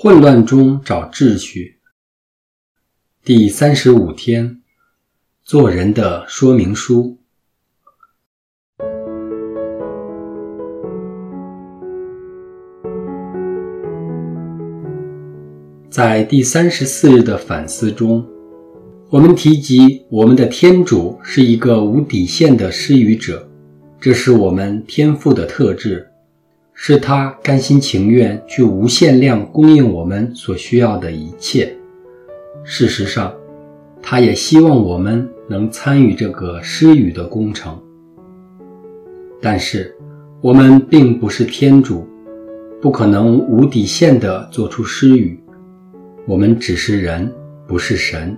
混乱中找秩序。第三十五天，做人的说明书。在第三十四日的反思中，我们提及我们的天主是一个无底线的施予者，这是我们天赋的特质。是他甘心情愿去无限量供应我们所需要的一切。事实上，他也希望我们能参与这个施予的工程。但是，我们并不是天主，不可能无底线地做出施予。我们只是人，不是神。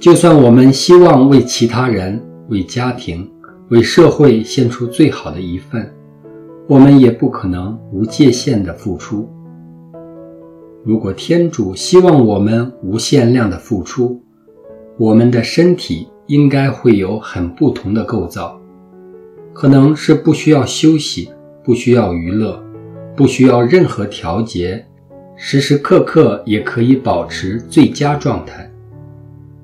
就算我们希望为其他人、为家庭、为社会献出最好的一份。我们也不可能无界限的付出。如果天主希望我们无限量的付出，我们的身体应该会有很不同的构造，可能是不需要休息、不需要娱乐、不需要任何调节，时时刻刻也可以保持最佳状态。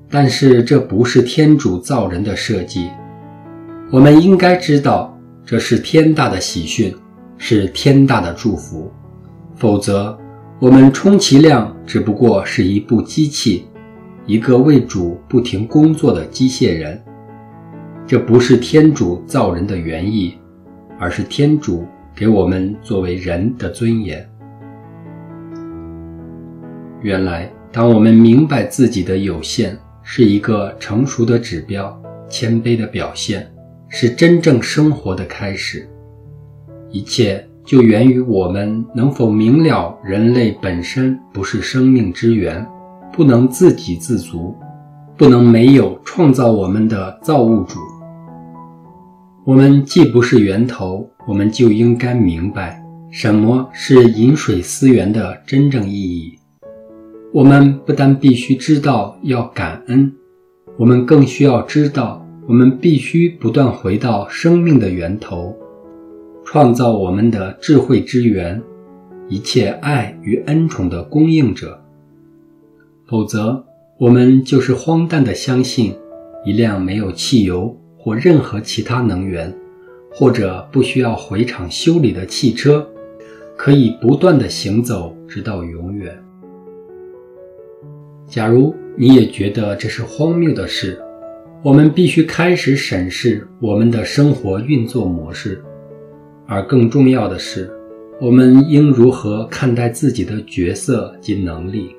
但是这不是天主造人的设计。我们应该知道。这是天大的喜讯，是天大的祝福。否则，我们充其量只不过是一部机器，一个为主不停工作的机械人。这不是天主造人的原意，而是天主给我们作为人的尊严。原来，当我们明白自己的有限是一个成熟的指标，谦卑的表现。是真正生活的开始，一切就源于我们能否明了人类本身不是生命之源，不能自给自足，不能没有创造我们的造物主。我们既不是源头，我们就应该明白什么是饮水思源的真正意义。我们不但必须知道要感恩，我们更需要知道。我们必须不断回到生命的源头，创造我们的智慧之源，一切爱与恩宠的供应者。否则，我们就是荒诞的相信，一辆没有汽油或任何其他能源，或者不需要回厂修理的汽车，可以不断的行走直到永远。假如你也觉得这是荒谬的事，我们必须开始审视我们的生活运作模式，而更重要的是，我们应如何看待自己的角色及能力，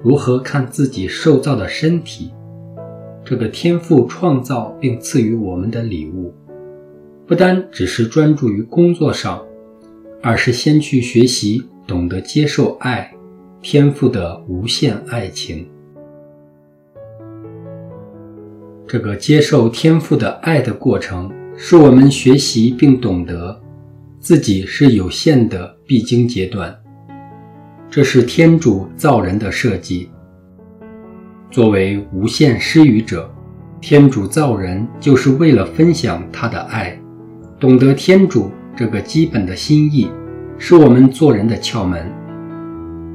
如何看自己受造的身体，这个天赋创造并赐予我们的礼物，不单只是专注于工作上，而是先去学习懂得接受爱，天赋的无限爱情。这个接受天赋的爱的过程，是我们学习并懂得自己是有限的必经阶段。这是天主造人的设计。作为无限施予者，天主造人就是为了分享他的爱。懂得天主这个基本的心意，是我们做人的窍门。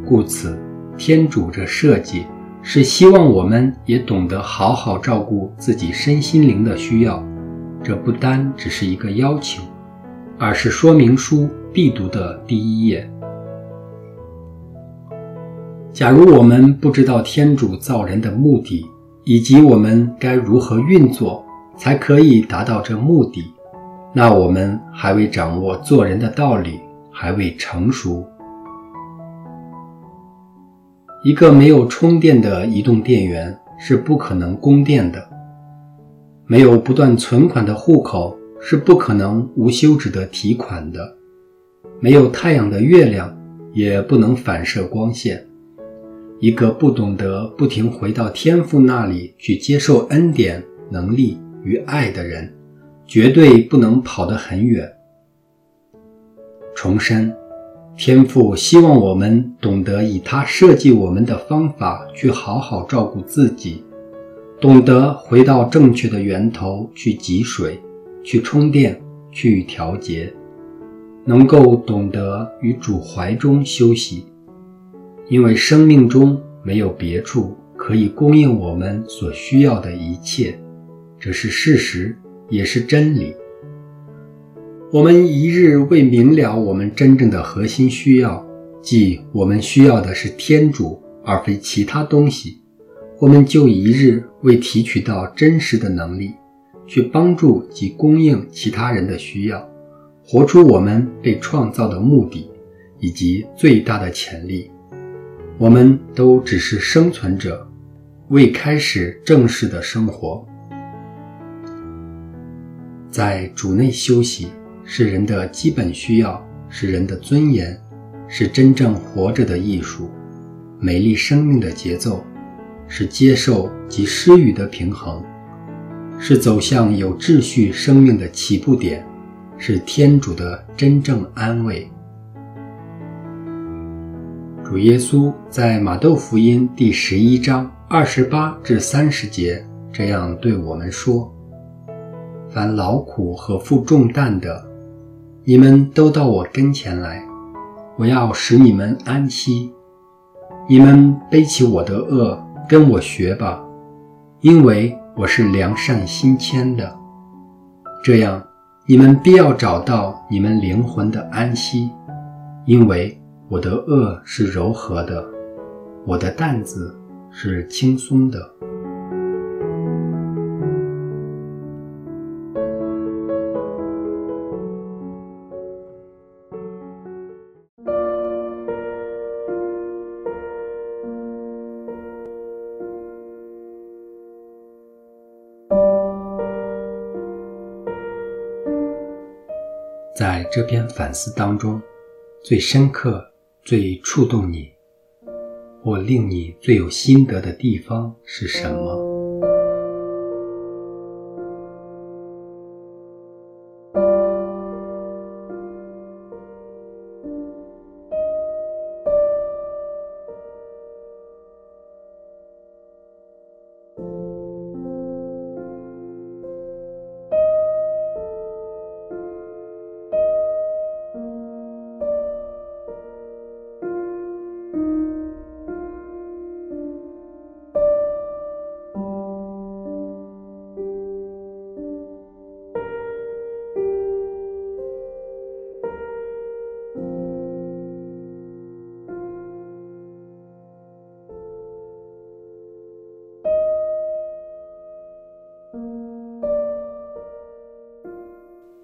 故此，天主这设计。是希望我们也懂得好好照顾自己身心灵的需要，这不单只是一个要求，而是说明书必读的第一页。假如我们不知道天主造人的目的，以及我们该如何运作才可以达到这目的，那我们还未掌握做人的道理，还未成熟。一个没有充电的移动电源是不可能供电的，没有不断存款的户口是不可能无休止的提款的，没有太阳的月亮也不能反射光线。一个不懂得不停回到天父那里去接受恩典、能力与爱的人，绝对不能跑得很远。重申。天父希望我们懂得以他设计我们的方法去好好照顾自己，懂得回到正确的源头去汲水、去充电、去调节，能够懂得与主怀中休息。因为生命中没有别处可以供应我们所需要的一切，这是事实，也是真理。我们一日未明了我们真正的核心需要，即我们需要的是天主，而非其他东西，我们就一日未提取到真实的能力，去帮助及供应其他人的需要，活出我们被创造的目的以及最大的潜力。我们都只是生存者，未开始正式的生活，在主内休息。是人的基本需要，是人的尊严，是真正活着的艺术，美丽生命的节奏，是接受及施予的平衡，是走向有秩序生命的起步点，是天主的真正安慰。主耶稣在马窦福音第十一章二十八至三十节这样对我们说：“凡劳苦和负重担的。”你们都到我跟前来，我要使你们安息。你们背起我的恶，跟我学吧，因为我是良善心谦的。这样，你们必要找到你们灵魂的安息，因为我的恶是柔和的，我的担子是轻松的。在这篇反思当中，最深刻、最触动你，或令你最有心得的地方是什么？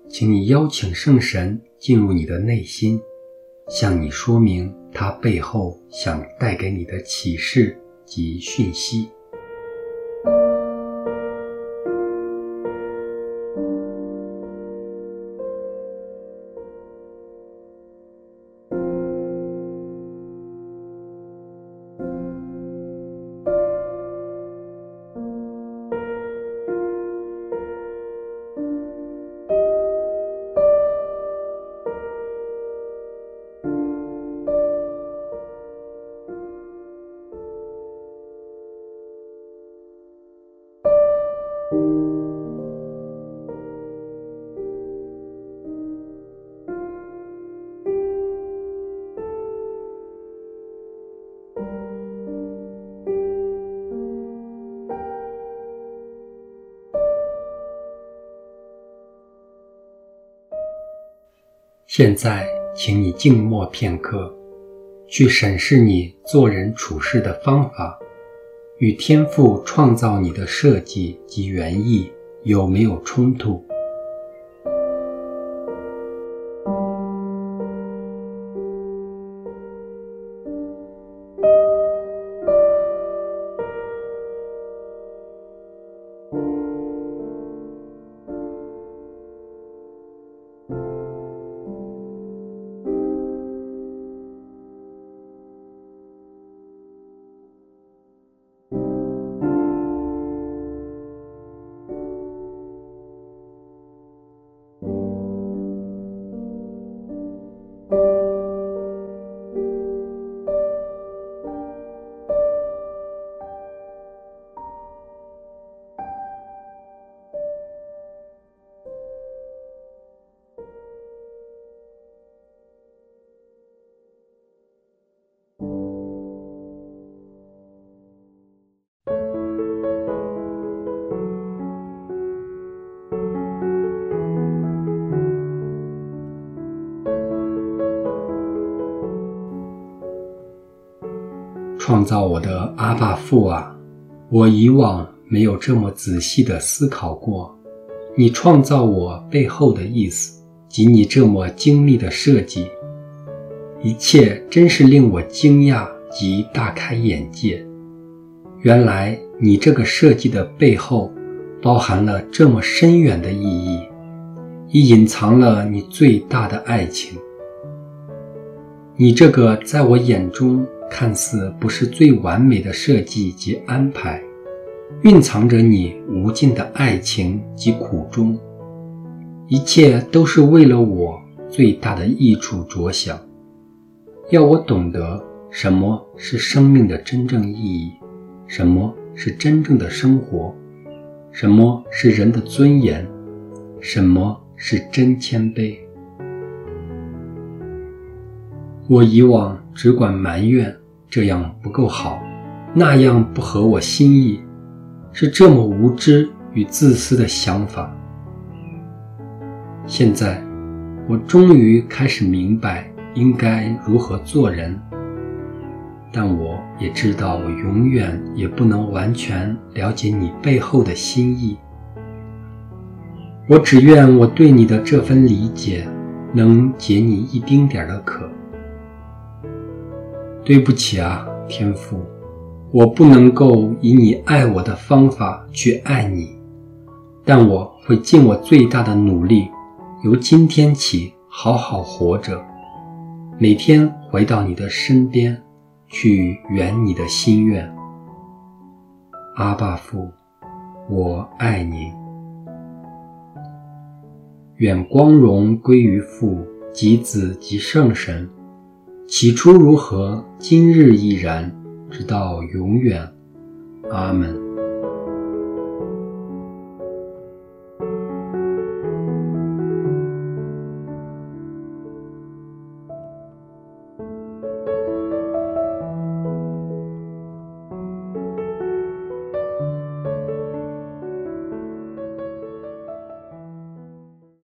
请你邀请圣神进入你的内心，向你说明他背后想带给你的启示及讯息。现在，请你静默片刻，去审视你做人处事的方法，与天赋创造你的设计及原意有没有冲突？创造我的阿爸父啊，我以往没有这么仔细的思考过，你创造我背后的意思及你这么精密的设计，一切真是令我惊讶及大开眼界。原来你这个设计的背后，包含了这么深远的意义，亦隐藏了你最大的爱情。你这个在我眼中看似不是最完美的设计及安排，蕴藏着你无尽的爱情及苦衷，一切都是为了我最大的益处着想，要我懂得什么是生命的真正意义。什么是真正的生活？什么是人的尊严？什么是真谦卑？我以往只管埋怨这样不够好，那样不合我心意，是这么无知与自私的想法。现在，我终于开始明白应该如何做人。但我也知道，我永远也不能完全了解你背后的心意。我只愿我对你的这份理解能解你一丁点的渴。对不起啊，天父，我不能够以你爱我的方法去爱你，但我会尽我最大的努力，由今天起好好活着，每天回到你的身边。去圆你的心愿，阿爸父，我爱你。愿光荣归于父、及子、及圣神。起初如何，今日亦然，直到永远。阿门。